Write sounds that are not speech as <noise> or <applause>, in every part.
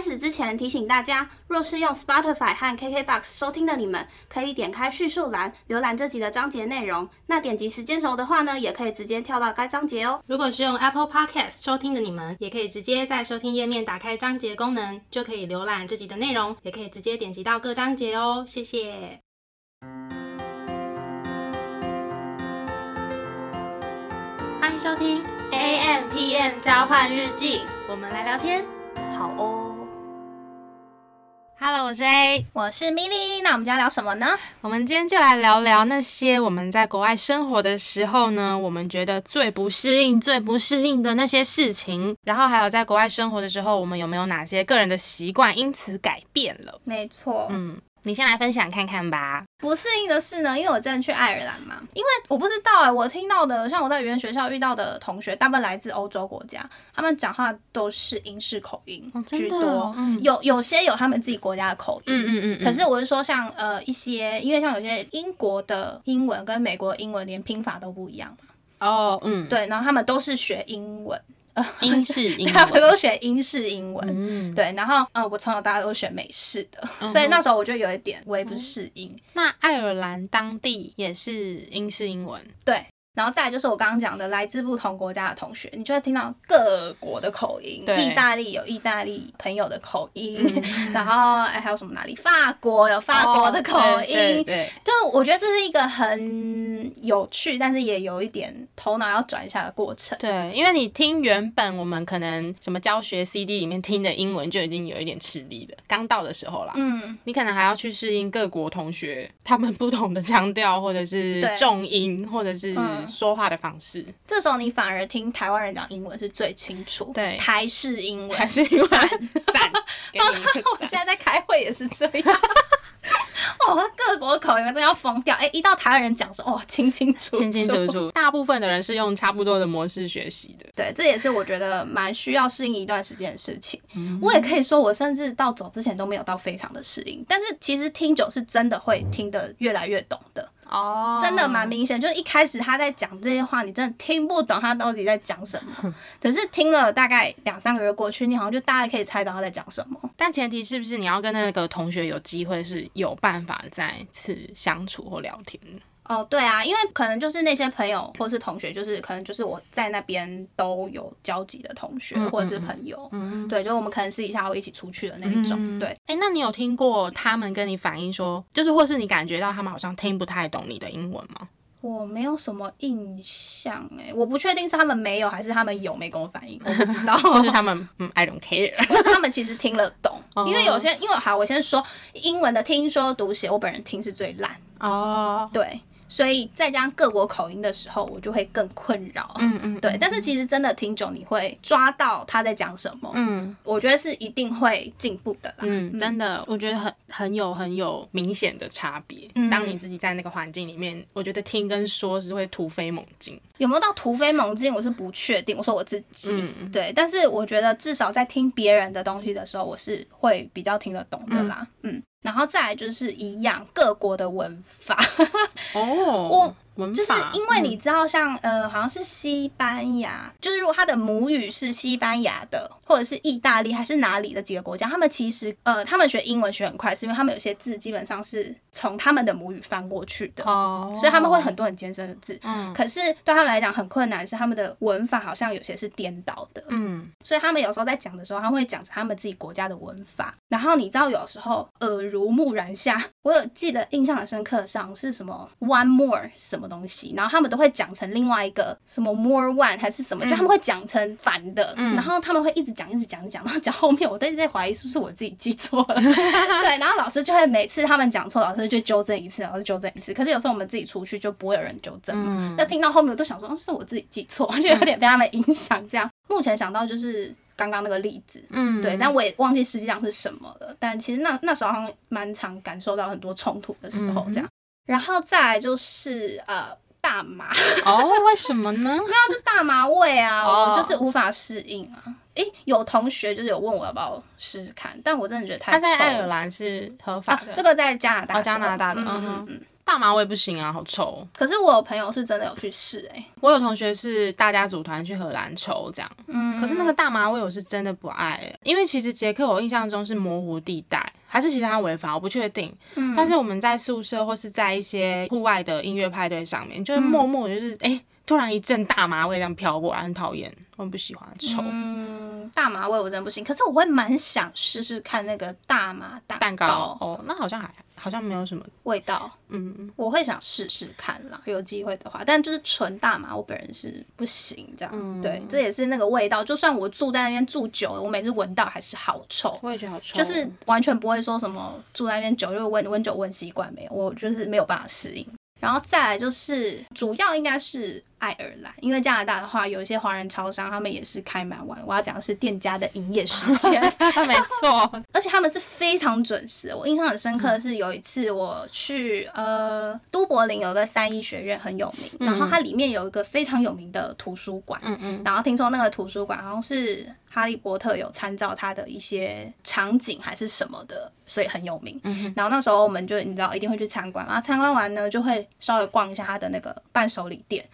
开始之前提醒大家，若是用 Spotify 和 KKBox 收听的你们，可以点开叙述栏浏览这集的章节内容。那点击时间轴的话呢，也可以直接跳到该章节哦。如果是用 Apple Podcast 收听的你们，也可以直接在收听页面打开章节功能，就可以浏览这集的内容，也可以直接点击到各章节哦。谢谢。欢迎收听 A M P M 交换日记，我们来聊天。好哦。Hello，我是 A。我是 Milly，那我们今天聊什么呢？我们今天就来聊聊那些我们在国外生活的时候呢，我们觉得最不适应、最不适应的那些事情。然后还有在国外生活的时候，我们有没有哪些个人的习惯因此改变了？没错，嗯，你先来分享看看吧。不适应的是呢，因为我之前去爱尔兰嘛，因为我不知道哎、我听到的，像我在语言学校遇到的同学，大部分来自欧洲国家，他们讲话都是英式口音、居多，哦嗯。有有些有他们自己国家的口音，嗯嗯嗯。可是我是说像，呃一些，因为像有些英国的英文跟美国的英文连拼法都不一样嘛，哦，嗯，对，然后他们都是学英文，<laughs> 英式英他们文。都学英式英文，嗯，对，然后呃我从小到大都学美式的，嗯所以那时候我就有一点我也不适应，那爱尔兰当地也是英式英文。对。然后再来就是我刚刚讲的，来自不同国家的同学，你就会听到各国的口音。对意大利有意大利朋友的口音，<laughs> 然后哎还有什么哪里？法国有法国的口音。哦对对就我觉得这是一个很有趣，但是也有一点头脑要转一下的过程。对，因为你听原本我们可能什么教学 CD 里面听的英文就已经有一点吃力了，刚到的时候啦。嗯，你可能还要去适应各国同学他们不同的腔调，或者是重音，或者是嗯说话的方式，这时候你反而听台湾人讲英文是最清楚，对台式英文台式英文 <laughs> 赞，我现在在开会也是这样。<laughs> 哦，各国口音真的要疯掉！哎、一到台湾人讲说，哦，清清楚楚，清清楚楚。大部分的人是用差不多的模式学习的。对，这也是我觉得蛮需要适应一段时间的事情。我也可以说，我甚至到走之前都没有到非常的适应，但是其实听久是真的会听得越来越懂的，哦真的蛮明显。就是一开始他在讲这些话，你真的听不懂他到底在讲什么，<laughs> 可是听了大概两三个月过去，你好像就大概可以猜到他在讲什么。但前提是不是你要跟那个同学有机会是有办法再次相处或聊天？哦，对啊，因为可能就是那些朋友或是同学，就是可能就是我在那边都有交集的同学嗯或者是朋友，嗯，对，就我们可能私底下会一起出去的那一种，嗯对。哎、那你有听过他们跟你反映说，就是或是你感觉到他们好像听不太懂你的英文吗？我没有什么印象哎，我不确定是他们没有还是他们有没跟我反映，我不知道。<laughs> 或是他们嗯，I don't care。<laughs> 或是他们其实听了懂，<laughs> 哦因为有些因为好，我先说英文的听说读写，我本人听是最烂，哦，对，所以再加上各国口音的时候，我就会更困扰。嗯嗯，对，但是其实真的听久，你会抓到他在讲什么。嗯我觉得是一定会进步的啦。嗯，真的，我觉得很很有很有明显的差别。嗯当你自己在那个环境里面，我觉得听跟说是会突飞猛进。有没有到突飞猛进，我是不确定。我说我自己，嗯对，但是我觉得至少在听别人的东西的时候，我是会比较听得懂的啦。嗯然后再来就是一样各国的文法，<laughs> 哦，我文就是因为你知道像，呃，好像是西班牙，就是如果他的母语是西班牙的，或者是意大利还是哪里的几个国家，他们其实呃，他们学英文学很快，是因为他们有些字基本上是从他们的母语翻过去的，哦，所以他们会很多很艰深的字。嗯可是对他们来讲很困难，是他们的文法好像有些是颠倒的，嗯所以他们有时候在讲的时候，他会讲着他们自己国家的文法。然后你知道，有时候耳濡目染下，我有记得印象很深刻上是什么 one more 什么东西，然后他们都会讲成另外一个什么 more one 还是什么，就他们会讲成反的，嗯然后他们会一直讲一直讲讲，然后讲后面我都一直在怀疑是不是我自己记错了，<laughs> 对，然后老师就会每次他们讲错，老师就纠正一次，老师纠正一次。可是有时候我们自己出去就不会有人纠正嘛，嗯那听到后面我都想说，哦是我自己记错，就有点被他们影响。这样，目前想到就是刚刚那个例子，嗯，对，但我也忘记实际上是什么了。但其实那那时候好像蛮常感受到很多冲突的时候，这样。然后再来就是呃大麻，<laughs> 哦，为什么呢？就大麻味啊，哦我就是无法适应啊。诶，有同学就是有问我要不要试试看，但我真的觉得太他在爱尔兰是合法啊的，，这个在加拿大哦加拿大的嗯嗯嗯。大麻味不行啊，好臭。可是我有朋友是真的有去试、欸，我有同学是大家组团去荷兰抽这样，嗯可是那个大麻味我是真的不爱欸，因为其实捷克我印象中是模糊地带，还是其实它违法，我不确定。嗯。但是我们在宿舍或是在一些户外的音乐派对上面，就会默默地就是哎、诶突然一阵大麻味这样飘过来，很讨厌，我很不喜欢臭。嗯，大麻味我真的不行，可是我会蛮想试试看那个大麻蛋蛋糕哦，那好像还好像没有什么，味道，嗯，我会想试试看啦，有机会的话，但就是纯大麻，我本人是不行这样。嗯对，这也是那个味道，就算我住在那边住久了，我每次闻到还是好臭。我也觉得好臭，就是完全不会说什么住在那边久就闻闻久闻习惯没有，我就是没有办法适应。然后再来就是主要应该是爱尔兰，因为加拿大的话有一些华人超商，他们也是开蛮晚。我要讲的是店家的营业时间，<laughs> 没错，而且他们是非常准时。我印象很深刻的是有一次我去呃都柏林有个三一学院很有名，然后它里面有一个非常有名的图书馆，嗯嗯，然后听说那个图书馆好像是哈利波特有参照它的一些场景还是什么的，所以很有名。嗯然后那时候我们就你知道一定会去参观，然后参观完呢就会稍微逛一下它的那个伴手礼店。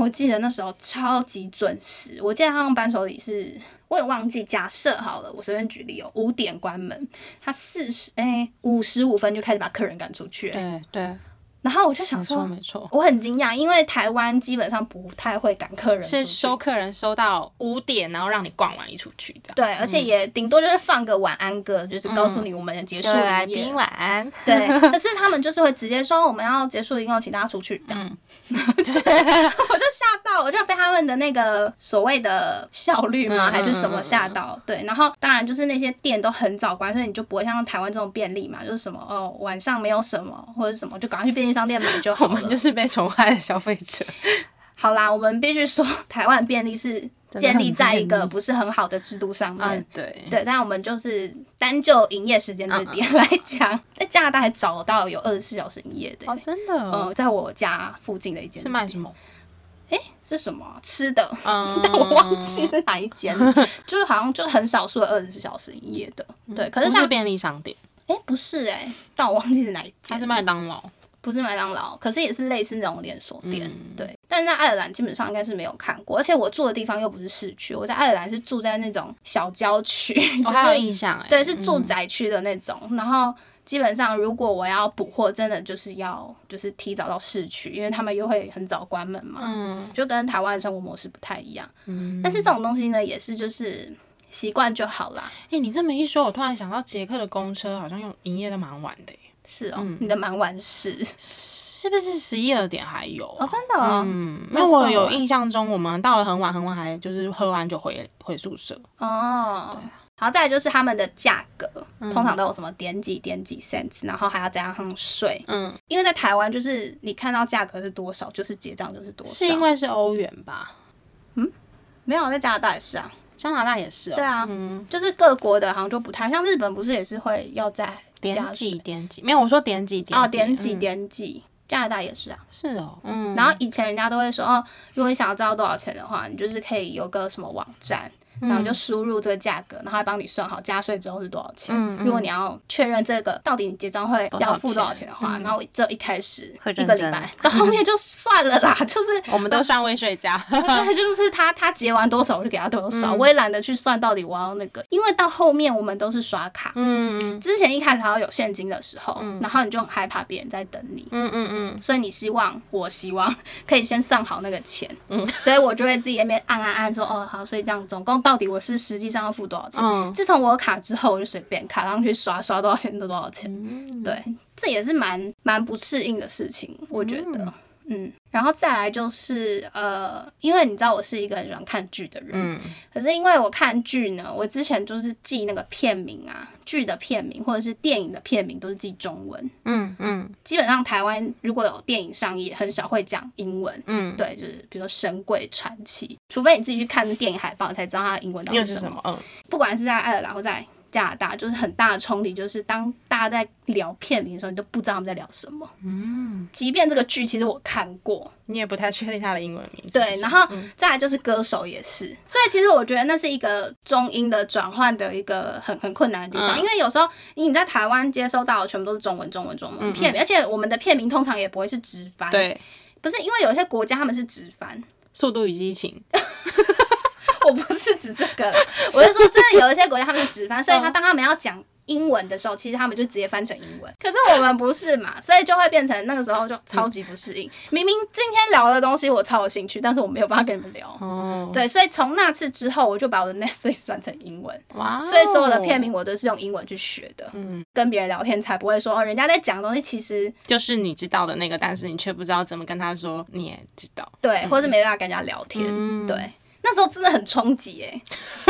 我记得那时候超级准时，我记得他们伴手礼是。我也忘记，假设好了，我随便举例哦，五点关门，他四十哎五十五分就开始把客人赶出去，对对，然后我就想说，没错。我很惊讶，因为台湾基本上不太会赶客人，是收客人收到五点，然后让你逛完一出去这样。对，而且也顶多就是放个晚安歌，就是告诉你我们结束对，来营业。宾晚安。对，可是他们就是会直接说我们要结束营业，请大家出去。这样，嗯 <laughs> 就是我就吓到，我就被他们的那个所谓的效率吗，嗯还是什么吓到？对，然后当然就是那些店都很早关，所以你就不会像台湾这种便利嘛，就是什么哦晚上没有什么或者什么，就赶快去便利商店买就 <laughs> 好。我们就是被宠坏的消费者。好啦，我们必须说台湾便利是建立在一个不是很好的制度上面。嗯，对，对，但我们就是单就营业时间这点来讲，在加拿大还找到有二十四小时营业的、哦，真的，嗯，在我家附近的一间是卖什么？是什么啊吃的？嗯，<laughs> 但我忘记是哪一间，<laughs> 就是好像就很少数的二十四小时营业的。对，可是像不是便利商店，哎、不是哎、但我忘记是哪一间，它是麦当劳。不是麦当劳，可是也是类似那种连锁店。嗯对，但是在爱尔兰基本上应该是没有看过，而且我住的地方又不是市区，我在爱尔兰是住在那种小郊区，我 <laughs> 就是还有印象哎，对，是住宅区的那种。然后基本上，如果我要补货，真的就是要就是提早到市区，因为他们又会很早关门嘛，嗯就跟台湾的生活模式不太一样。嗯。但是这种东西呢，也是就是习惯就好啦。哎，你这么一说，我突然想到捷克的公车好像用营业的蛮晚的耶，是哦，嗯你的蛮晚是是不是十一二点还有啊？哦，真的哦，嗯，那那我有印象中，我们到了很晚很晚，还就是喝完酒回回宿舍。哦。好，再来就是他们的价格，通常都有什么点几点几 cents，然后还要加上税。嗯，因为在台湾，就是你看到价格是多少，就是结账就是多少。是因为是欧元吧？嗯没有在加拿大也是啊，加拿大也是哦。对啊嗯，就是各国的好像就不太像日本，不是也是会要在加点几点几？没有，我说点几点哦，点几嗯点几，加拿大也是啊。是哦，嗯，然后以前人家都会说，哦，如果你想要知道多少钱的话，你就是可以有个什么网站，然后就输入这个价格，然后还帮你算好加税之后是多少钱。嗯嗯如果你要确认这个到底你结账会要付多少钱钱的话，嗯然后这一开始一个礼拜到后面就算了啦，<laughs> 就是我们都算未税价。对，就是他他结完多少我就给他多少，嗯我也懒得去算到底我要那个，因为到后面我们都是刷卡。嗯之前一开始还要有现金的时候，然后你就很害怕别人在等你，嗯嗯嗯所以你希望，我希望 <laughs> 可以先算好那个钱，嗯所以我就会自己那边按按按说，哦好，所以这样总共到底我是实际上要付多少钱？嗯自从我有卡之后，我就随便卡上去刷，刷多少钱就多少钱。嗯，对，这也是蛮蛮不适应的事情，我觉得。嗯，然后再来就是呃，因为你知道我是一个很喜欢看剧的人，嗯可是因为我看剧呢，我之前就是记那个片名啊，剧的片名或者是电影的片名都是记中文。嗯嗯基本上台湾如果有电影上映，很少会讲英文。嗯，对，就是比如说《神鬼传奇》，除非你自己去看电影海报，你才知道它的英文到底是什么。又是什么？嗯不管是在爱尔兰或在加拿大，就是很大的冲击，就是当大家在聊片名的时候，你都不知道他们在聊什么。嗯，即便这个剧其实我看过，你也不太确定它的英文名字对，然后再来就是歌手也是，所以其实我觉得那是一个中英的转换的一个很很困难的地方，嗯。因为有时候你在台湾接收到的全部都是中文、中文、中文片名，而且我们的片名通常也不会是直翻，，嗯对《不是因为有一些国家他们是直翻，速度与激情》<laughs> 我不是指这个啦，<laughs> 我是说真的 <laughs> 有一些国家他们是直翻，所以他当他们要讲。英文的时候，其实他们就直接翻成英文，可是我们不是嘛，所以就会变成那个时候就超级不适应。明明今天聊的东西我超有兴趣，但是我没有办法跟你们聊。哦，对，所以从那次之后，我就把我的 Netflix 转成英文，哇哦，所以所有的片名我都是用英文去学的。嗯，跟别人聊天才不会说哦，人家在讲的东西其实就是你知道的那个，但是你却不知道怎么跟他说，你也知道，对，或是没办法跟人家聊天。嗯对，那时候真的很冲击哎，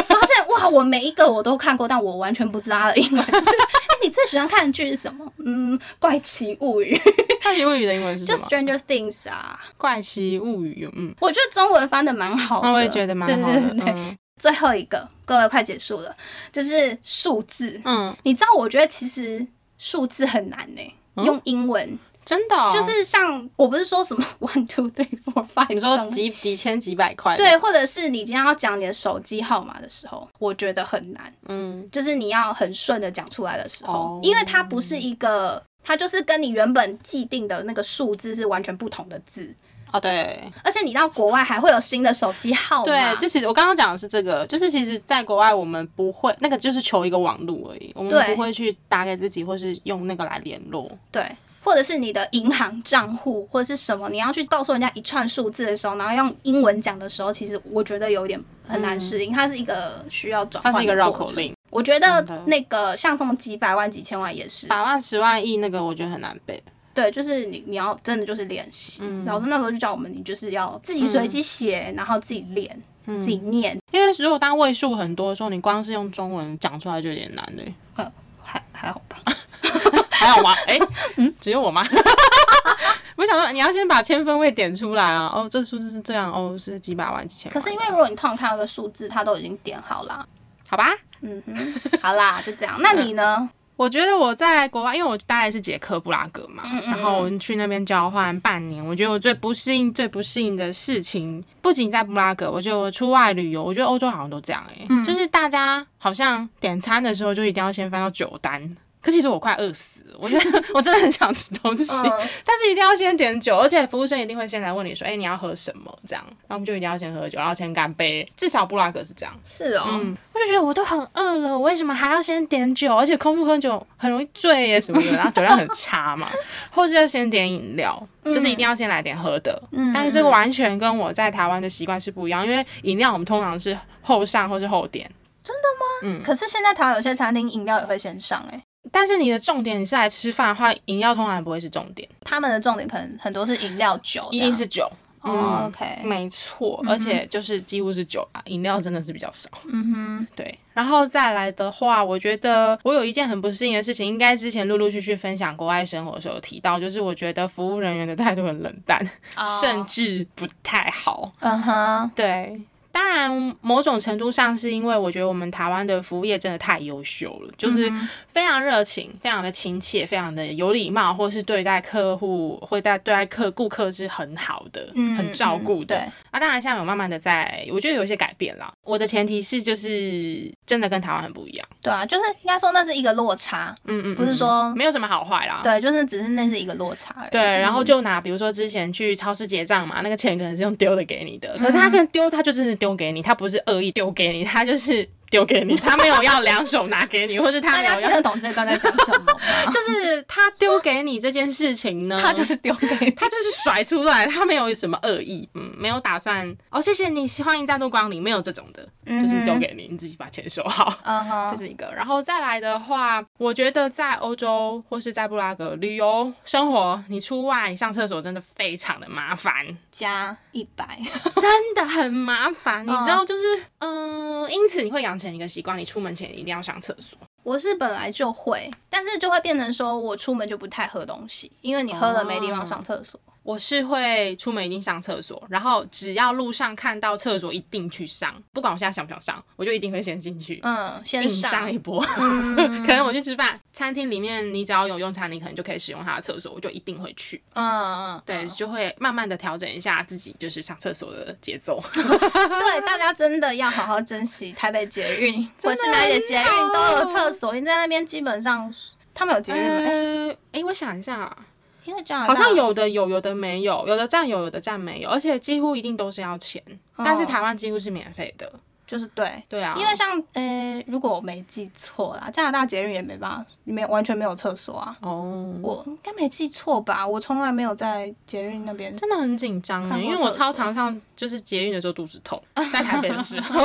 发现哇，我每一个我都看过，但我完全不知道它的英文是。<laughs> 哎，你最喜欢看的剧是什么？嗯，《怪奇物语 <laughs>》怪奇物语的英文是什就？Stranger Things 啊。怪奇物语，嗯，我觉得中文翻的蛮好我也觉得蛮好的，对对对对嗯最后一个，各位快结束了，就是数字。嗯，你知道，我觉得其实数字很难呢、嗯用英文真的哦，就是像我不是说什么 <laughs> one two three four five，你说几几千几百块，对，，或者是你今天要讲你的手机号码的时候，我觉得很难，嗯，就是你要很顺的讲出来的时候，哦。因为它不是一个，它就是跟你原本既定的那个数字是完全不同的字，哦对。而且你到国外还会有新的手机号码，对，就其实我刚刚讲的是这个，就是其实，在国外我们不会那个，就是求一个网路而已，我们不会去打给自己，或是用那个来联络。对，或者是你的银行账户或者是什么，你要去告诉人家一串数字的时候，然后用英文讲的时候，其实我觉得有点很难适应，它是一个需要转换，它是一个绕口。令，我觉得那个像什么几百万、几千万也是，百万、十万、亿那个，我觉得很难背。对，就是你你要真的就是练习。嗯老师那时候就叫我们，你就是要自己随机写，然后自己练，嗯自己念，因为如果当位数很多的时候，你光是用中文讲出来就有点难了。<laughs> 还还好吧。<laughs> 还好吗？<laughs> 哎、嗯，只有我吗？<laughs> 我想说，你要先把千分位点出来啊！哦，这数字是这样，哦，是几百万、几千万。可是因为如果你通常看到个数字，它都已经点好了。好吧，嗯哼，好啦，<laughs> 就这样。那你呢？我觉得我在国外，因为我大概是捷克布拉格嘛，嗯嗯然后我去那边交换半年。我觉得我最不适应、最不适应的事情，不仅在布拉格，我觉得我出外旅游，我觉得欧洲好像都这样哎、嗯就是大家好像点餐的时候就一定要先翻到酒单。可其实我快饿死了，我觉得 <laughs> 我真的很想吃东西，嗯但是一定要先点酒，而且服务生一定会先来问你说，哎、你要喝什么？这样，然后我们就一定要先喝酒，然后先干杯。至少布拉格是这样。是哦，嗯，我就觉得我都很饿了，我为什么还要先点酒？而且空腹喝酒很容易醉耶什么的，然后酒量很差嘛，<laughs> 或是要先点饮料，就是一定要先来点喝的。嗯但是这个完全跟我在台湾的习惯是不一样，因为饮料我们通常是后上或是后点真的吗，可是现在台湾有些餐厅饮料也会先上、欸，但是你的重点你是来吃饭的话，饮料通常不会是重点，他们的重点可能很多是饮料酒，一定是酒。哦嗯，OK，没错，而且就是几乎是酒啊，饮料真的是比较少。嗯哼，对，然后再来的话，我觉得我有一件很不适应的事情，应该之前陆陆续续分享国外生活的时候提到，就是我觉得服务人员的态度很冷淡，哦甚至不太好。嗯哼，对。当然，某种程度上是因为我觉得我们台湾的服务业真的太优秀了，就是非常热情、非常的亲切、非常的有礼貌，或是对待客户、会待对待客顾客是很好的、嗯很照顾的。对，啊，当然现在有慢慢的在，我觉得有一些改变啦。我的前提是就是真的跟台湾很不一样，对啊，就是应该说那是一个落差，嗯嗯，不是说没有什么好坏啦。对，就是只是那是一个落差而已。对，然后就拿比如说之前去超市结账嘛，那个钱可能是用丢的给你的，可是他可能丢，他就真是丢给你，他不是恶意丢给你，他就是丢给你，他没有要两手拿给你，<laughs> 或是他大没有要，家听得懂这段在讲什么吗？<laughs> 就是他丢给你这件事情呢，<laughs> 他就是丢给你，他就是甩出来，他没有什么恶意，嗯，没有打算哦，谢谢你，欢迎再度光临，没有这种的，就是丢给你，你自己把钱收好。嗯哼，这是一个，然后再来的话，我觉得在欧洲或是在布拉格旅游生活，你出外你上厕所真的非常的麻烦，加一百，真的很麻烦。你知道，就是嗯、呃因此你会养成一个习惯，你出门前一定要上厕所。我是本来就会，但是就会变成说我出门就不太喝东西，因为你喝了没地方上厕所。我是会出门一定上厕所，然后只要路上看到厕所一定去上，不管我现在想不想上，我就一定会先进去。嗯，先上上一波，嗯 <laughs> 可能我去吃饭，餐厅里面你只要有用餐，你可能就可以使用它的厕所，我就一定会去。嗯嗯，对，就会慢慢的调整一下自己就是上厕所的节奏。<laughs> 对，大家真的要好好珍惜台北捷运，<laughs> 或是哪里捷运都有厕所。你在那边基本上他们有捷运吗？哎呃，哎，我想一下，因为加拿大好像有的有，有的没有，有的站有，有的站没有，而且几乎一定都是要钱，但是台湾几乎是免费的。就是对。对啊，因为像呃，如果我没记错啦，加拿大捷运也没办法，没完全没有厕所啊。哦，我应该没记错吧？我从来没有在捷运那边。真的很紧张哎，看过因为我超常上就是捷运的时候肚子痛，在台北的时候，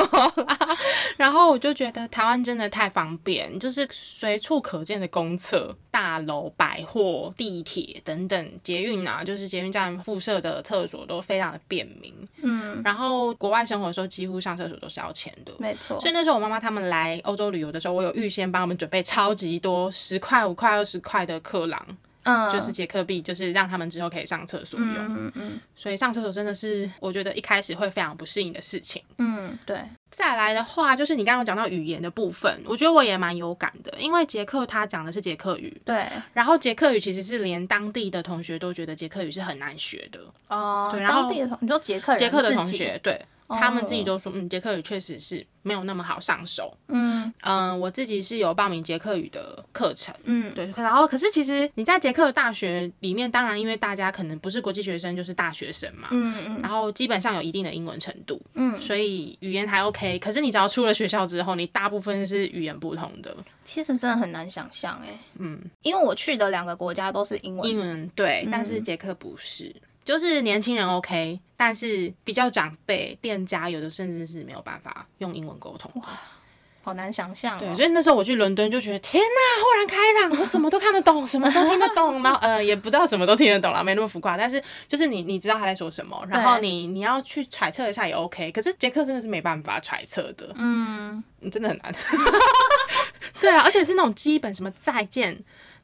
<laughs> 然后我就觉得台湾真的太方便，就是随处可见的公厕、大楼、百货、地铁等等，捷运啊，就是捷运站附设的厕所都非常的便民。嗯，然后国外生活的时候，几乎上厕所都是要钱的。没错所。以那时候我妈妈他们来欧洲旅游的时候，我有预先帮他们准备超级多十块、五块、二十块的克朗，嗯，就是捷克币，就是让他们之后可以上厕所用。嗯嗯所以上厕所真的是我觉得一开始会非常不适应的事情。嗯，对，再来的话，就是你刚刚有讲到语言的部分，我觉得我也蛮有感的，因为捷克他讲的是捷克语，对，然后捷克语其实是连当地的同学都觉得捷克语是很难学的。哦，对然后当地的同，你说捷克人捷克的，同学，对。他们自己哦。都说，嗯，捷克语确实是没有那么好上手。嗯。嗯，我自己是有报名捷克语的课程，嗯，对，然后可是其实你在捷克的大学里面，当然因为大家可能不是国际学生就是大学生嘛，嗯嗯。然后基本上有一定的英文程度，嗯，所以语言还 OK。可是你只要出了学校之后，你大部分是语言不通的，其实真的很难想象哎，嗯，因为我去的两个国家都是英文，英文对，但是捷克不是。就是年轻人 OK，但是比较长辈店家有的甚至是没有办法用英文沟通。哇好难想象对，哦。所以那时候我去伦敦就觉得天呐，豁然开朗，我什么都看得懂，什么都听得懂，然后呃 <laughs> 也不知道什么都听得懂了，没那么浮夸，但是就是你你知道他在说什么，然后你你要去揣测一下也 OK，可是杰克真的是没办法揣测的，嗯，嗯真的很难。<laughs> 对啊，而且是那种基本什么再见。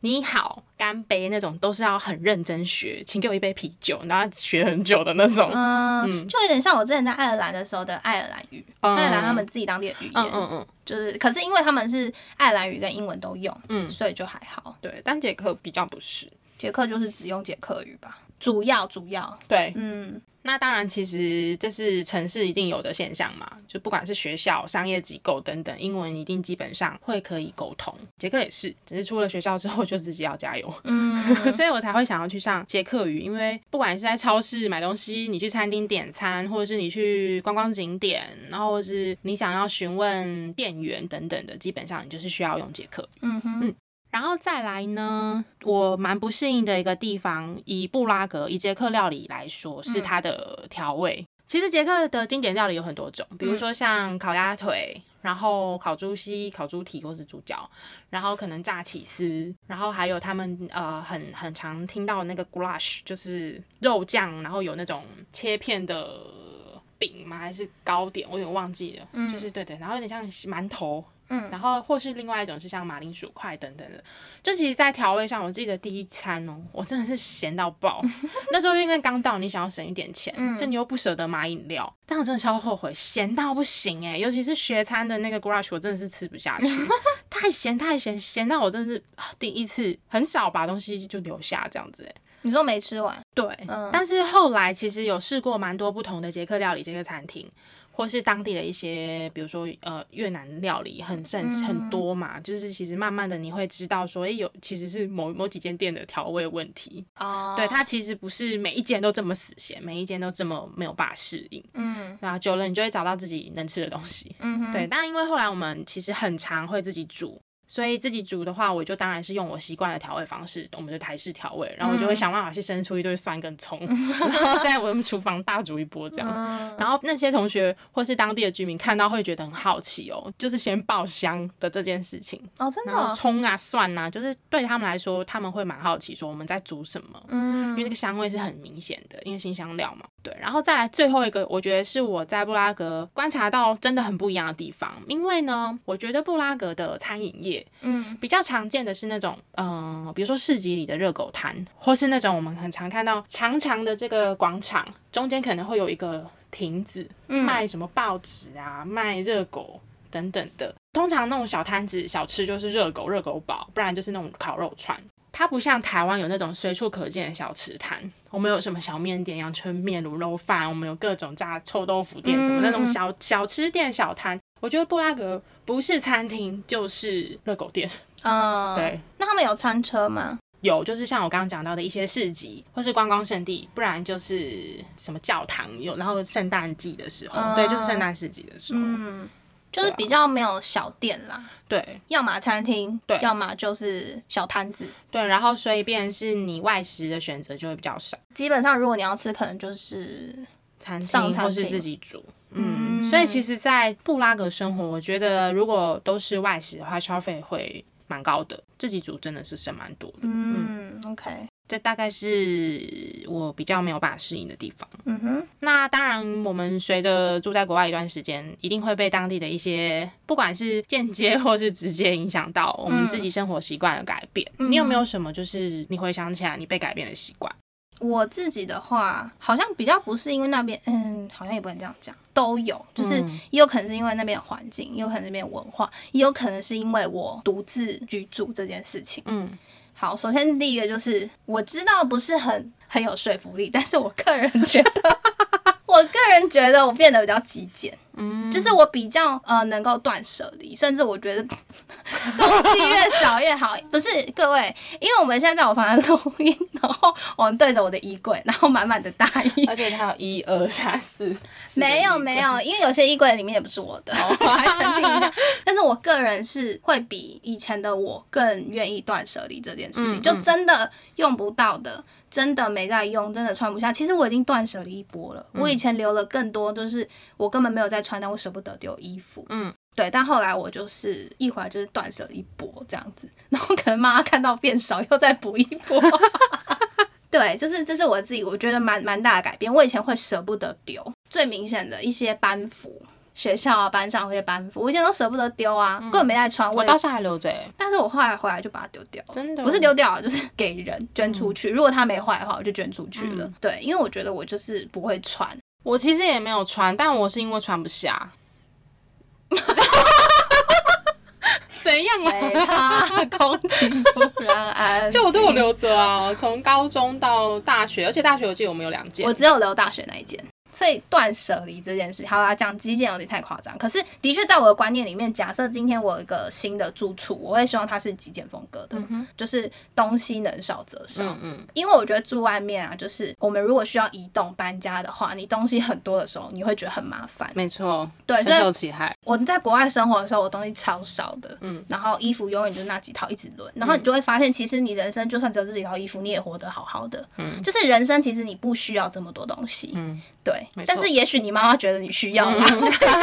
你好，干杯那种都是要很认真学，请给我一杯啤酒，然后学很久的那种。嗯，就有点像我之前在爱尔兰的时候的爱尔兰语，嗯爱尔兰他们自己当地的语言，嗯嗯嗯，就是，可是因为他们是爱尔兰语跟英文都用，嗯所以就还好。对，但捷克比较不是。捷克就是只用捷克语吧，主要主要，对，嗯那当然，其实这是城市一定有的现象嘛，就不管是学校、商业机构等等，英文一定基本上会可以沟通。捷克也是，只是出了学校之后就自己要加油，<laughs> 嗯所以我才会想要去上捷克语，因为不管是在超市买东西，你去餐厅点餐，或者是你去观光景点，然后或是你想要询问店员等等的，基本上你就是需要用捷克语。嗯哼，然后再来呢，我蛮不适应的一个地方，以布拉格以捷克料理来说，是它的调味。其实捷克的经典料理有很多种，比如说像烤鸭腿，然后烤猪膝、烤猪蹄或是猪脚，然后可能炸起司，然后还有他们呃很很常听到那个 goulash，就是肉酱，然后有那种切片的饼吗？还是糕点？我有点忘记了，嗯就是对对，然后有点像馒头，嗯然后或是另外一种是像马铃薯块等等的，就其实，在调味上，我记得第一餐哦，我真的是咸到爆。<laughs> 那时候因为刚到，你想要省一点钱，嗯就你又不舍得买饮料，但我真的超后悔，咸到不行哎！尤其是学餐的那个 goulash，我真的是吃不下去，<laughs> 太咸太咸，咸到我真的是、啊、第一次很少把东西就留下这样子哎。你说没吃完，对，嗯但是后来其实有试过蛮多不同的捷克料理、捷克餐厅，或是当地的一些，比如说呃越南料理很盛、嗯。很多嘛，就是其实慢慢的你会知道说，哎、有其实是某某几间店的调味问题，哦，对，它其实不是每一间都这么死咸，每一间都这么没有办法适应，嗯。对啊，久了你就会找到自己能吃的东西，嗯哼，对，但因为后来我们其实很常会自己煮。所以自己煮的话，我就当然是用我习惯的调味方式，我们的台式调味，然后我就会嗯想办法去生出一堆蒜跟葱，<laughs> 然后在我们厨房大煮一波这样。嗯然后那些同学或是当地的居民看到会觉得很好奇哦，就是先爆香的这件事情，哦，真的然后哦，葱啊蒜啊，就是对他们来说，他们会蛮好奇说我们在煮什么，嗯因为嗯那个香味是很明显的，因为新香料嘛。对，然后再来最后一个，我觉得是我在布拉格观察到真的很不一样的地方，因为呢，我觉得布拉格的餐饮业嗯比较常见的是那种，嗯、比如说市集里的热狗摊，或是那种我们很常看到长长的这个广场，中间可能会有一个亭子，嗯卖什么报纸啊，卖热狗等等的。通常那种小摊子小吃就是热狗、热狗堡，不然就是那种烤肉串。它不像台湾有那种随处可见的小吃摊，我们有什么小面店、阳春面、卤肉饭，我们有各种炸臭豆腐店，什么那种小小吃店、小摊。我觉得布拉格不是餐厅就是热狗店，嗯，<laughs> 对。那他们有餐车吗？有，就是像我刚刚讲到的一些市集或是观光圣地，不然就是什么教堂有，然后圣诞季的时候，嗯对，就是圣诞市集的时候，嗯，就是比较没有小店啦，对要么餐厅，对要么就是小摊子。对，然后所以便是你外食的选择就会比较少，基本上，如果你要吃，可能就是餐厅或是自己煮。嗯嗯，所以其实，在布拉格生活，我觉得如果都是外食的话，消费会蛮高的，自己煮真的是省蛮多的。嗯，OK，这大概是我比较没有办法适应的地方。嗯哼，那当然，我们随着住在国外一段时间，一定会被当地的一些，不管是间接或是直接影响到我们自己生活习惯的改变。嗯你有没有什么就是你回想起来你被改变的习惯？我自己的话，好像比较不是因为那边，嗯，好像也不能这样讲，都有，就是嗯。也有可能是因为那边的环境，也有可能是那边的文化，也有可能是因为我独自居住这件事情。嗯。好，首先第一个就是我知道不是很很有说服力，但是我个人觉得，<laughs> 我个人觉得我变得比较极简，嗯，就是我比较呃能够断舍离，甚至我觉得 <laughs> 东西越少越好。不是各位，因为我们现在在我房间录音，然后我们对着我的衣柜，然后满满的大衣。而且它有一二三四，没有没有，因为有些衣柜里面也不是我的，<laughs> 我还澄清一下。但是我个人是会比以前的我更愿意断舍离这件事情，嗯就真的用不到的，真的没在用，真的穿不下。其实我已经断舍离一波了，嗯我以前留了更多，就是我根本没有在穿，但我舍不得丢衣服。嗯，对，但后来我就是一会儿就是断舍离一波这样子，然后可能妈妈看到变少，又再补一波。<laughs> 对，就是这是我自己我觉得蛮蛮大的改变。我以前会舍不得丢，最明显的一些班服，学校啊班上那些班服，我以前都舍不得丢啊，根本没在穿。我到现在还留着欸，但是我后来回来就把它丢掉了。真的不是丢掉，就是给人捐出去。如果它没坏的话，我就捐出去了。对，因为我觉得我就是不会穿。我其实也没有穿，但我是因为穿不下。<laughs> 怎样啊？害怕空气突然安就我都有静留着啊，从高中到大学，而且大学我记得我们有两件。我只有留大学那一件。所以断舍离这件事，好啦，讲极简有点太夸张。可是的确在我的观念里面，假设今天我有一个新的住处，我会希望它是极简风格的，哼。就是东西能少则少。嗯嗯，因为我觉得住外面啊，就是我们如果需要移动搬家的话，你东西很多的时候，你会觉得很麻烦。没错，对，所深以受其害。我在国外生活的时候，我东西超少的，嗯。然后衣服永远就那几套一直轮，然后你就会发现，其实你人生就算只有这几套衣服，你也活得好好的，嗯。就是人生其实你不需要这么多东西，嗯，对但是也许你妈妈觉得你需要啦，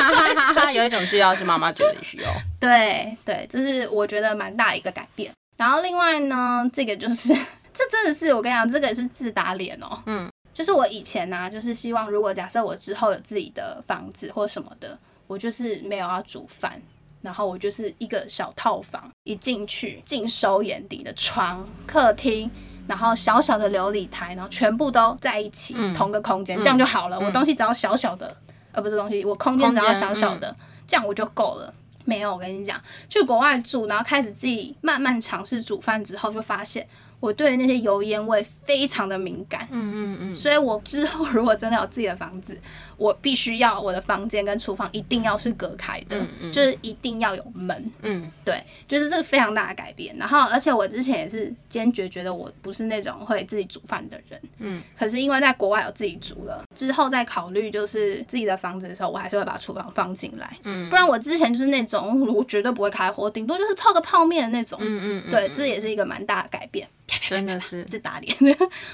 <laughs> 有一种需要是妈妈觉得你需要。对对，这是我觉得蛮大的一个改变。然后另外呢，这个就是 <laughs> 这真的是我跟你讲，这个是自打脸哦，嗯，就是我以前呢、就是希望如果假设我之后有自己的房子或什么的，我就是没有要煮饭。然后我就是一个小套房，一进去尽收眼底的床、客厅，然后小小的琉璃台，然后全部都在一起，嗯同个空间，嗯这样就好了。嗯我东西只要小小的，呃，不是东西，我空间只要小小的，这样我就够了。没有，我跟你讲，去国外住，然后开始自己慢慢尝试煮饭之后，就发现我对于那些油烟味非常的敏感。嗯嗯嗯，所以我之后如果真的有自己的房子，我必须要我的房间跟厨房一定要是隔开的，嗯嗯就是一定要有门。嗯对，就是这个非常大的改变。然后，而且我之前也是坚决觉得我不是那种会自己煮饭的人。嗯，可是因为在国外有自己煮了，之后再考虑就是自己的房子的时候，我还是会把厨房放进来。嗯不然我之前就是那种我绝对不会开火，顶多就是泡个泡面的那种。嗯嗯，对，这也是一个蛮大的改变。真的 <laughs> 是，自打脸，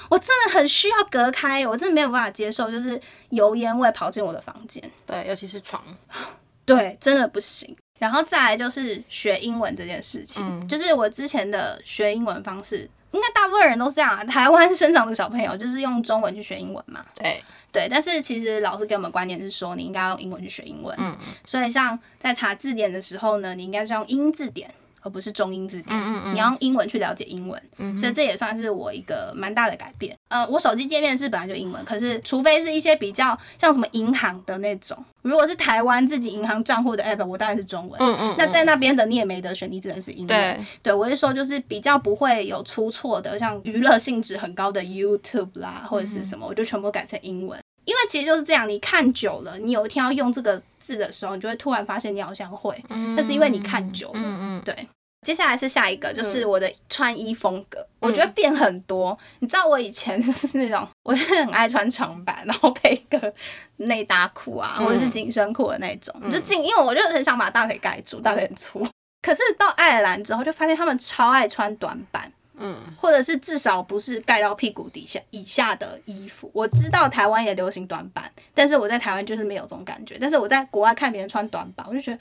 我真的很需要隔开，我真的没有办法接受，就是油烟味跑进我的房间，对，尤其是床，<laughs> 对，真的不行。然后再来就是学英文这件事情，嗯就是我之前的学英文方式，应该大部分人都是这样啊。台湾生长的小朋友就是用中文去学英文嘛，对，对。但是其实老师给我们观念是说，你应该用英文去学英文。嗯所以像在查字典的时候呢，你应该是用英字典，而不是中英字典。嗯嗯嗯你要用英文去了解英文，所以这也算是我一个蛮大的改变。呃，我手机界面是本来就英文，可是除非是一些比较像什么银行的那种，如果是台湾自己银行账户的 app，我当然是中文。嗯嗯，那在那边的你也没得选，你只能是英文。对，对，我是说就是比较不会有出错的，像娱乐性质很高的 YouTube 啦，或者是什么，我就全部改成英文。因为其实就是这样，你看久了，你有一天要用这个字的时候，你就会突然发现你好像会，那是因为你看久了。嗯嗯，对，接下来是下一个，就是我的穿衣风格，我觉得变很多。你知道我以前 <laughs> 就是那种，我是很爱穿长版，然后配一个内搭裤啊，嗯或者是紧身裤的那种，嗯就紧，因为我就很想把大腿盖住，大腿很粗。可是到爱尔兰之后，就发现他们超爱穿短版，嗯或者是至少不是盖到屁股底下以下的衣服。我知道台湾也流行短版，但是我在台湾就是没有这种感觉。但是我在国外看别人穿短版，我就觉得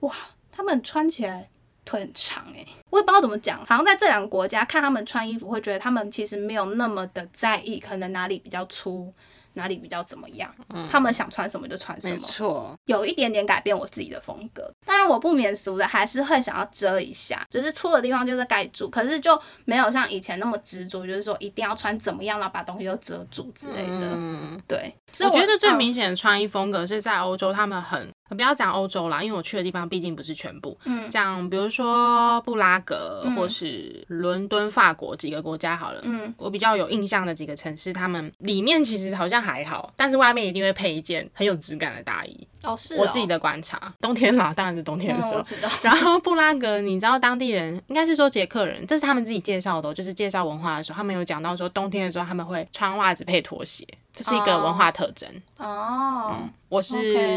哇，他们穿起来腿很长诶、我也不知道怎么讲，好像在这两个国家看他们穿衣服，会觉得他们其实没有那么的在意，可能哪里比较粗。哪里比较怎么样？他们想穿什么就穿什没么，错，有一点点改变我自己的风格。当然，我不免俗的还是会想要遮一下，就是粗的地方就是盖住，可是就没有像以前那么执着，就是说一定要穿怎么样，然后把东西都遮住之类的。嗯。对，所以我觉得最嗯明显的穿衣风格是在欧洲，他们很不要讲欧洲啦，因为我去的地方毕竟不是全部。嗯讲比如说布拉格嗯或是伦敦、法国几个国家好了。嗯我比较有印象的几个城市，他们里面其实好像还好，但是外面一定会配一件很有质感的大衣。哦是我自己的观察，冬天啦，当然是冬天的时候然后布拉格，你知道当地人应该是说捷克人，这是他们自己介绍的哦、就是介绍文化的时候，他们有讲到说冬天的时候他们会穿袜子配拖鞋，这是一个文化特征。哦，我是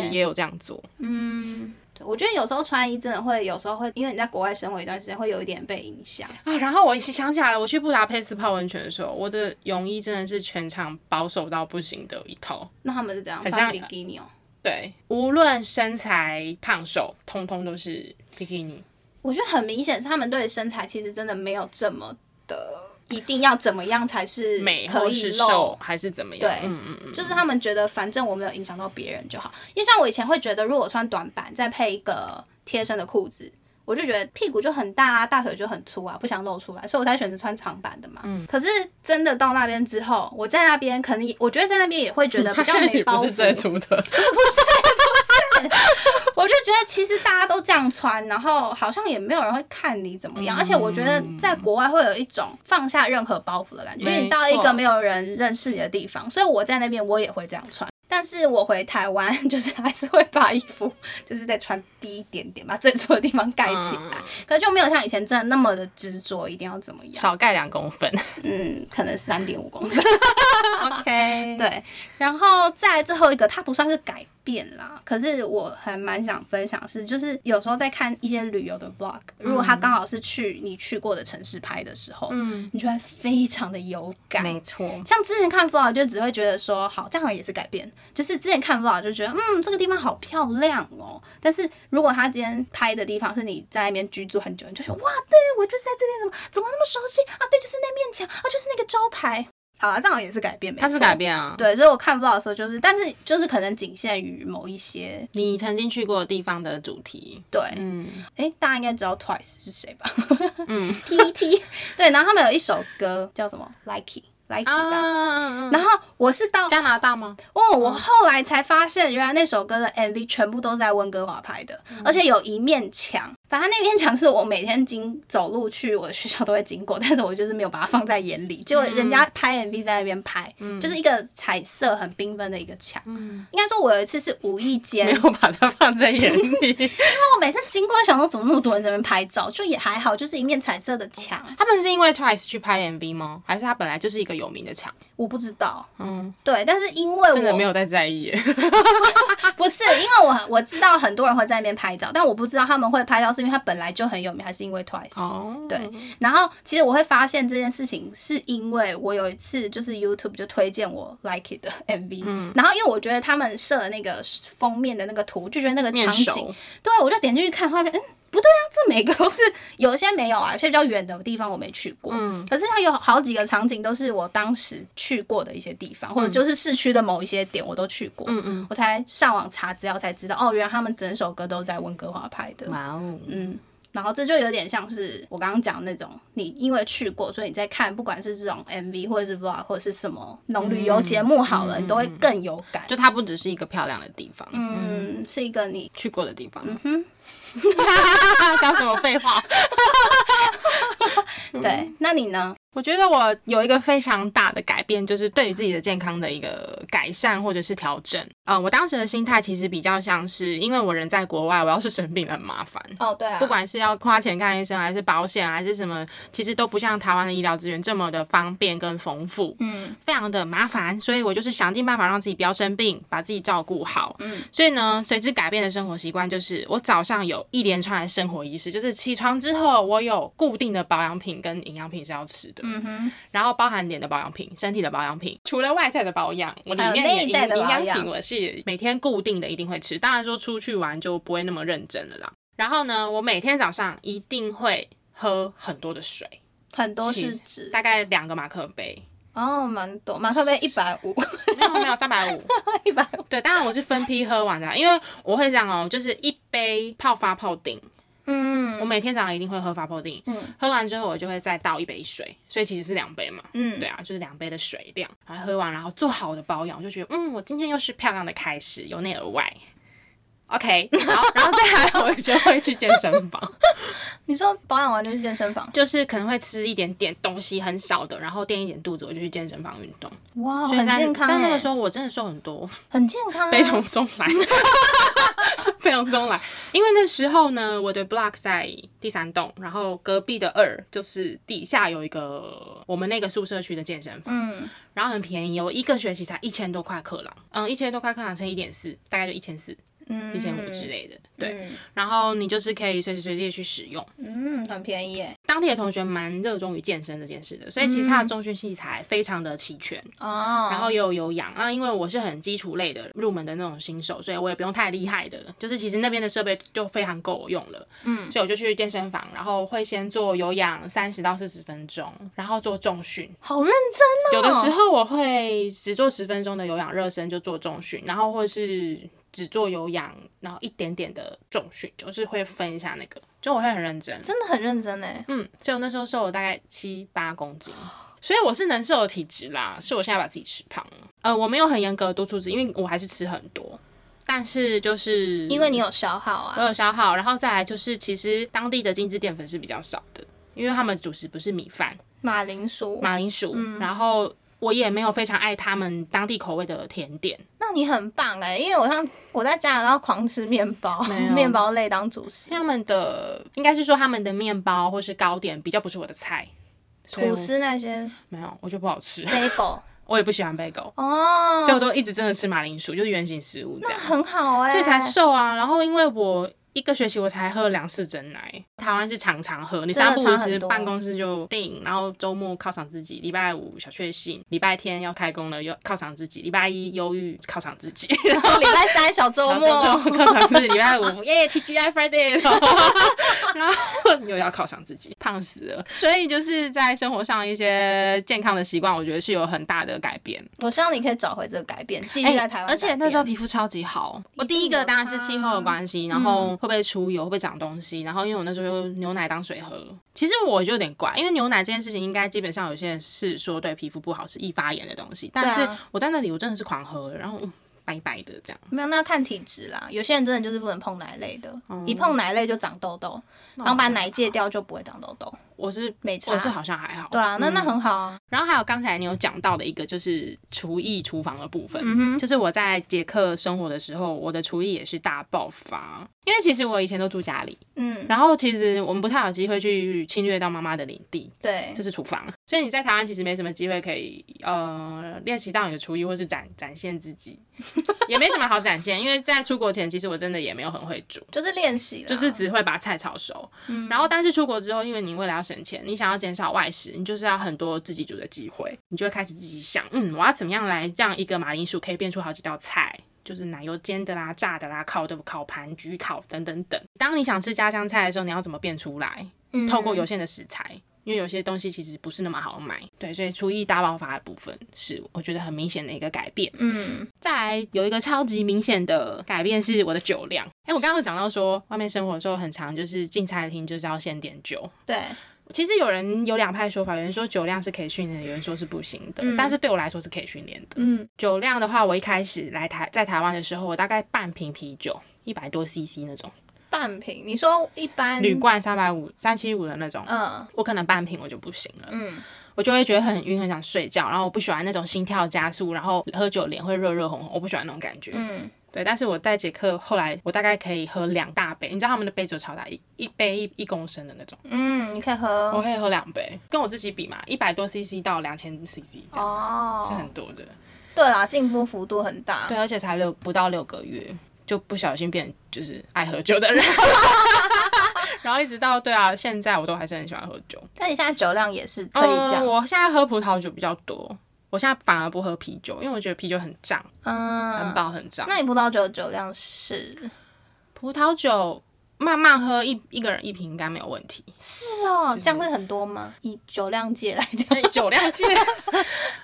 也有这样做，嗯。对我觉得有时候穿衣真的会，有时候会，因为你在国外生活一段时间，会有一点被影响。啊，然后我想起来了，我去布达佩斯泡温泉的时候，我的泳衣真的是全场保守到不行的一套。那他们是怎样穿比基尼哦？对，无论身材胖瘦，通通都是比基尼。我觉得很明显，他们对身材其实真的没有这么的一定要怎么样才是美可以或是瘦还是怎么样？对嗯嗯嗯，就是他们觉得反正我没有影响到别人就好。因为像我以前会觉得，如果我穿短版再配一个贴身的裤子，我就觉得屁股就很大啊，大腿就很粗啊，不想露出来，所以我才选择穿长版的嘛。嗯可是真的到那边之后，我在那边可能也我觉得在那边也会觉得比发较没包 <laughs> 袱。<laughs> 不是最粗的，<laughs> 我就觉得其实大家都这样穿，然后好像也没有人会看你怎么样，而且我觉得在国外会有一种放下任何包袱的感觉，因为你到一个没有人认识你的地方，所以我在那边我也会这样穿。但是我回台湾，<laughs> 就是还是会把衣服就是再穿低一点点，把最粗的地方盖起来。嗯可是就没有像以前真的那么的执着，一定要怎么样。少盖两公分。<laughs> 嗯，可能三点五公分。OK，<laughs> 对，然后再最后一个，它不算是改变啦，可是我还蛮想分享是，就是有时候在看一些旅游的 vlog，如果他刚好是去你去过的城市拍的时候，嗯，你就会非常的有感。没错。像之前看 vlog 就只会觉得说，好，这样也是改变。就是之前看 vlog 就觉得，嗯，这个地方好漂亮哦。但是如果他今天拍的地方是你在那边居住很久，你就觉得，哇，对我就是在这边，怎么怎么那么熟悉啊？对，就是那面墙啊，就是那个招牌。好啊，这样也是改变，它是改。变啊。对，所以我看 vlog 的时候，就是，但是就是可能仅限于某一些你曾经去过的地方的主题。对，嗯哎、大家应该知道 Twice 是谁吧嗯？<laughs> T.T. <laughs> 对，然后他们有一首歌叫什么吧。啊，然后我是到加拿大吗？哦，我后来才发现，原来那首歌的 MV 全部都是在温哥华拍的，而且有一面墙。反正那面墙是我每天经走路去我的学校都会经过，<laughs> 但是我就是没有把它放在眼里。结果人家拍 MV 在那边拍，就是一个彩色很缤纷的一个墙。嗯，应该说，我有一次是无意间，没有把它放在眼里。<laughs> 因为我每次经过，想说怎么那么多人在那边拍照，就也还好，就是一面彩色的墙。他们是因为 Twice 去拍 MV 吗？还是他本来就是一个有名的墙？我不知道，嗯，对，但是因为我真的没有在在意耶。<laughs> 不是，因为我我知道很多人会在那边拍照，但我不知道他们会拍照是因为他本来就很有名，还是因为 Twice。哦，对，然后其实我会发现这件事情，是因为我有一次就是 YouTube 就推荐我 Like It 的 MV，、然后因为我觉得他们设的那个封面的那个图，就觉得那个场景，对我就点进去看，发现嗯。这每个都是有些没有啊，<laughs> 有些比较远的地方我没去过。嗯。可是它有好几个场景都是我当时去过的一些地方，或者就是市区的某一些点我都去过，嗯嗯，我才上网查资料才知道，哦，原来他们整首歌都在温哥华拍的。哇哦，嗯，然后这就有点像是我刚刚讲的那种，你因为去过，所以你在看，不管是这种 MV 或者是 vlog 或者是什么那种旅游节目好了，你都会更有感。就它不只是一个漂亮的地方，嗯，是一个你去过的地方。嗯哼，<laughs> 讲什么废话？<laughs> 对，那你呢？我觉得我有一个非常大的改变，就是对于自己的健康的一个改善或者是调整。呃，我当时的心态其实比较像是，因为我人在国外，我要是生病了很麻烦。哦，对啊，不管是要花钱看医生，还是保险，还是什么，其实都不像台湾的医疗资源这么的方便跟丰富，嗯非常的麻烦。所以我就是想尽办法让自己不要生病，把自己照顾好。嗯所以呢，随之改变的生活习惯就是，我早上有一连串的生活仪式，就是起床之后，我有固定的保养品跟营养品是要吃的，嗯哼，然后包含脸的保养品、身体的保养品，除了外在的保养，我里面也内在的营养养。品我是每天固定的一定会吃，当然说出去玩就不会那么认真了啦。然后呢，我每天早上一定会喝很多的水，很多是指？大概两个马克杯，哦，蛮多，马克杯一百五，没有没有三百五，<laughs> 一百五，对，当然我是分批喝完的，因为我会这样哦，就是一杯泡发泡锭，嗯我每天早上一定会喝发泡定，嗯喝完之后我就会再倒一杯水，所以其实是两杯嘛。嗯，对啊，就是两杯的水量，然后喝完，然后做好的保养，我就觉得，嗯，我今天又是漂亮的开始，由内而外。OK，<laughs> 然后然后再来，我就会去健身房，<laughs> 你说保养完就去健身房，就是可能会吃一点点东西很少的，然后垫一点肚子，我就去健身房运动。哇，很健康在那个欸。时候，我真的瘦很多，很健康啊，<laughs> 悲从中来，悲从中来。因为那时候呢，我的 block 在第三栋，然后隔壁的二就是底下有一个我们那个宿舍区的健身房，嗯。然后很便宜哦，我一个学期才一千多块克朗，嗯，一千多块克朗乘一点四，大概就一千四、嗯，一千五之类的，对。嗯然后你就是可以随时随地地去使用。嗯，很便宜耶，当地的同学蛮热衷于健身这件事的，所以其实他的重训器材非常的齐全。哦，然后也有有氧，那因为我是很基础类的入门的那种新手，所以我也不用太厉害的，就是其实那边的设备就非常够我用了，嗯所以我就去健身房，然后会先做有氧三十到四十分钟，然后做重训，好认真哦，有的时候我会只做十分钟的有氧热身就做重训，然后或是只做有氧，然后一点点的重训，就是会分一下那个，就我会很认真，真的很认真哎，嗯，所以我那时候瘦了大概七八公斤，所以我是能瘦的体质啦，是我现在把自己吃胖了。呃，我没有很严格的督促自己，因为我还是吃很多，但是就是因为你有消耗啊我啊，有消耗，然后再来就是其实当地的精致淀粉是比较少的，因为他们主食不是米饭、马铃薯，马铃薯，然后我也没有非常爱他们当地口味的甜点，那你很棒哎，因为我像我在加拿大狂吃面包面包类当主食，他们的应该是说他们的面包或是糕点比较不是我的菜，吐司那些没有，我觉得不好吃，bagel <laughs> 我也不喜欢贝狗。哦，所以我都一直真的吃马铃薯，就是原形食物这样，很好哎，所以才瘦啊。然后因为我一个学期我才喝了两次真奶，台湾是常常喝，你三不五时办公室就订，然后周末犒赏自己，礼拜五小确幸，礼拜天要开工了又犒赏自己，礼拜一忧郁犒赏自己，然后礼拜三小周末，犒赏自己，礼拜五耶 TGI Friday，<laughs> 然后又要犒赏自己，胖死了。所以就是在生活上一些健康的习惯，我觉得是有很大的改变。我希望你可以找回这个改变，继续在台湾而且那时候皮肤超级好。我第一个当然是气候的关系，然后会不会出油，会不会长东西，然后因为我那时候用牛奶当水喝，其实我就有点怪，因为牛奶这件事情应该基本上有些人是说对皮肤不好，是易发炎的东西，但是我在那里我真的是狂喝，然后嗯白白的这样。没有，那要看体质啦。有些人真的就是不能碰奶类的，哦一碰奶类就长痘痘，然后把奶戒掉就不会长痘痘。我是没差我是好像还好，对啊，那那嗯很好啊。然后还有刚才你有讲到的一个就是厨艺厨房的部分，嗯，就是我在捷克生活的时候，我的厨艺也是大爆发。因为其实我以前都住家里，嗯，然后其实我们不太有机会去侵略到妈妈的领地，对就，是厨房。所以你在台湾其实没什么机会可以呃练习到你的厨艺，或是展展现自己，<laughs> 也没什么好展现。因为在出国前，其实我真的也没有很会煮。就是练习，就是只会把菜炒熟，嗯然后但是出国之后，因为你为了要省钱，你想要减少外食，你就是要很多自己煮的机会，你就会开始自己想，嗯，我要怎么样来让一个马铃薯可以变出好几道菜，就是奶油煎的啦、炸的啦、烤的、烤盘、焗烤等等等。当你想吃家乡菜的时候，你要怎么变出来？嗯透过有限的食材，因为有些东西其实不是那么好买。对，所以厨艺大爆发的部分是我觉得很明显的一个改变。嗯再来有一个超级明显的改变是我的酒量。哎、我刚刚有讲到说，外面生活的时候很常就是进餐厅就是要先点酒。对，其实有人有两派说法，有人说酒量是可以训练的，有人说是不行的。嗯但是对我来说是可以训练的。嗯酒量的话，我一开始来台在台湾的时候，我大概半瓶啤酒，一百多 CC 那种，半瓶，你说一般铝罐三百五、三七五的那种，嗯。我可能半瓶我就不行了。嗯。我就会觉得很晕，很想睡觉，然后我不喜欢那种心跳加速，然后喝酒脸会热热红红，我不喜欢那种感觉。嗯。对，但是我在捷克后来，我大概可以喝两大杯，你知道他们的杯子超大，一一杯一一公升的那种，嗯，你可以喝。我可以喝两杯，跟我自己比嘛，一百多 CC 到两千 CC 这样、哦，是很多的。对啦，进步幅度很大。对，而且才六不到六个月，就不小心变就是爱喝酒的人。<laughs> 然后一直到对啊，现在我都还是很喜欢喝酒。但你现在酒量也是可以这样嗯，，我现在喝葡萄酒比较多，我现在反而不喝啤酒，因为我觉得啤酒很胀，很嗯，饱很胀。那你葡萄酒的酒量是？葡萄酒慢慢喝一一个人一瓶应该没有问题。是哦，这样是很多吗？以酒量界来讲，<laughs> 酒量界，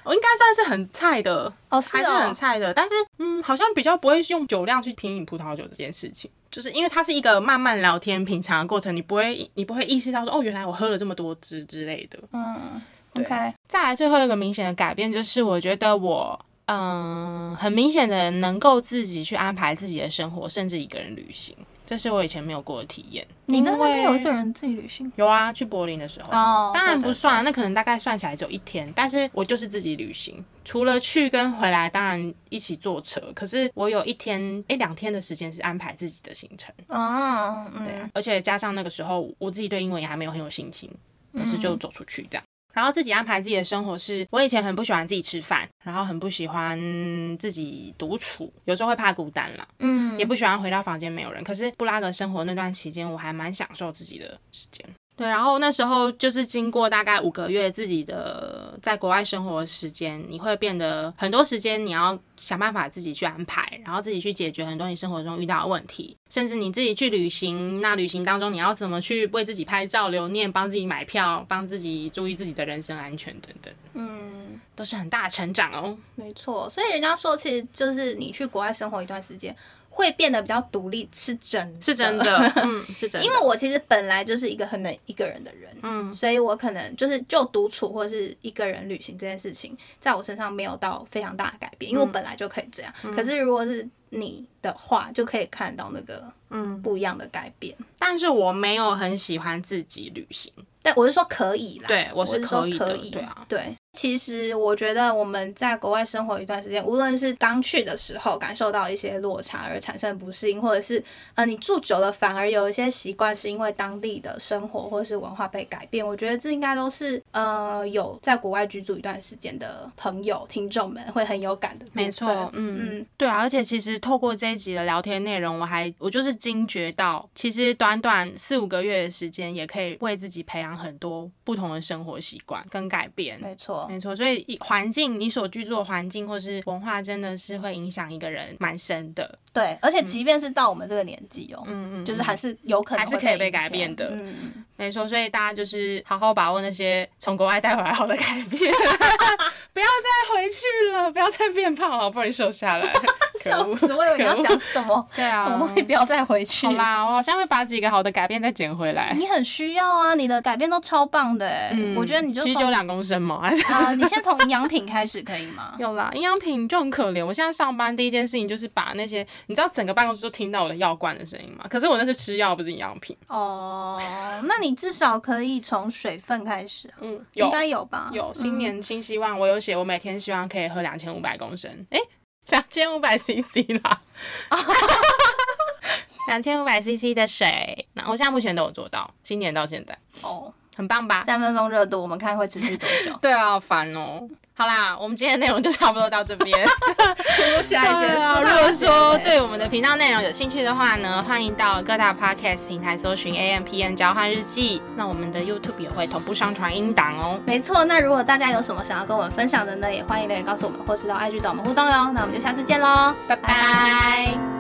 我应该算是很菜的，哦是还是很哦，菜的。但是，嗯，好像比较不会用酒量去品饮葡萄酒这件事情，就是因为它是一个慢慢聊天、品尝的过程，你不会，你不会意识到说，哦，原来我喝了这么多支之类的。嗯，OK，再来最后一个明显的改变，就是我觉得我，嗯，很明显的能够自己去安排自己的生活，甚至一个人旅行，这是我以前没有过的体验。你在那边有一个人自己旅行有啊，去柏林的时候。哦当然不算，那可能大概算起来只有一天，但是我就是自己旅行，除了去跟回来，当然一起坐车，可是我有一天哎两天的时间是安排自己的行程，哦，嗯对啊，而且加上那个时候我自己对英文也还没有很有信心，可是嗯就走出去这样。然后自己安排自己的生活是，我以前很不喜欢自己吃饭，然后很不喜欢自己独处，有时候会怕孤单啦，嗯也不喜欢回到房间没有人。可是布拉格生活那段期间，我还蛮享受自己的时间。对，然后那时候就是经过大概五个月自己的在国外生活的时间，你会变得很多时间你要想办法自己去安排，然后自己去解决很多你生活中遇到的问题，甚至你自己去旅行。那旅行当中你要怎么去为自己拍照留念，帮自己买票，帮自己注意自己的人身安全等等，嗯，都是很大的成长哦。没错。所以人家说，其实就是你去国外生活一段时间，会变得比较独立，是真的是真的，<laughs> 嗯，是真的，因为我其实本来就是一个很能一个人的人，嗯所以我可能就是就独处或是一个人旅行这件事情，在我身上没有到非常大的改变，因为我本来就可以这样。可是如果是你的话，就可以看到那个嗯，不一样的改变。但是我没有很喜欢自己旅行。但我是说可以啦，对我是说可以的可以，对啊对。其实我觉得我们在国外生活一段时间，无论是刚去的时候感受到一些落差而产生不适应，或者是呃你住久了反而有一些习惯是因为当地的生活或是文化被改变，我觉得这应该都是呃有在国外居住一段时间的朋友听众们会很有感的。没错，嗯嗯对啊，而且其实透过这一集的聊天内容，我还我就是惊觉到，其实短短四五个月的时间，也可以为自己培养很多不同的生活习惯跟改变。没错，没错，所以环境，你所居住的环境或是文化，真的是会影响一个人蛮深的。对，而且即便是到我们这个年纪哦、嗯嗯，就是还是有可能会还是可以被改变的嗯嗯。没错，所以大家就是好好把握那些从国外带回来好的改变，<laughs> 不要再回去了，不要再变胖了，好不容易瘦下来，<laughs> 笑死！我以为你要讲什么，<laughs> 对啊，什么东西不要再回去。好啦，我好像会把几个好的改变再捡回来。你很需要啊，你的改变都超棒的哎、嗯我觉得你就从啤酒两公升嘛，啊，你先从营养品开始可以吗？有啦，营养品就很可怜。我现在上班第一件事情就是把那些，你知道整个办公室都听到我的药罐的声音吗？可是我那是吃药，不是营养品。哦，那你至少可以从水分开始啊，嗯，应有该有吧？有，新年新希望，我有写，我每天希望可以喝两千五百公升。诶，两千五百 CC 啦。<laughs> 两千五百 CC 的水，那我现在目前都有做到，新年到现在。哦，很棒吧？三分钟热度，我们看会持续多久？<laughs> 对啊，好烦哦。好啦，我们今天的内容就差不多到这边。起来结束。如果说对我们的频道内容有兴趣的话呢，欢迎到各大 podcast 平台搜寻 A M P N 交换日记。那我们的 YouTube 也会同步上传音档哦。没错，那如果大家有什么想要跟我们分享的呢，也欢迎留言告诉我们，或是到 IG 找我们互动哟。那我们就下次见喽，拜拜。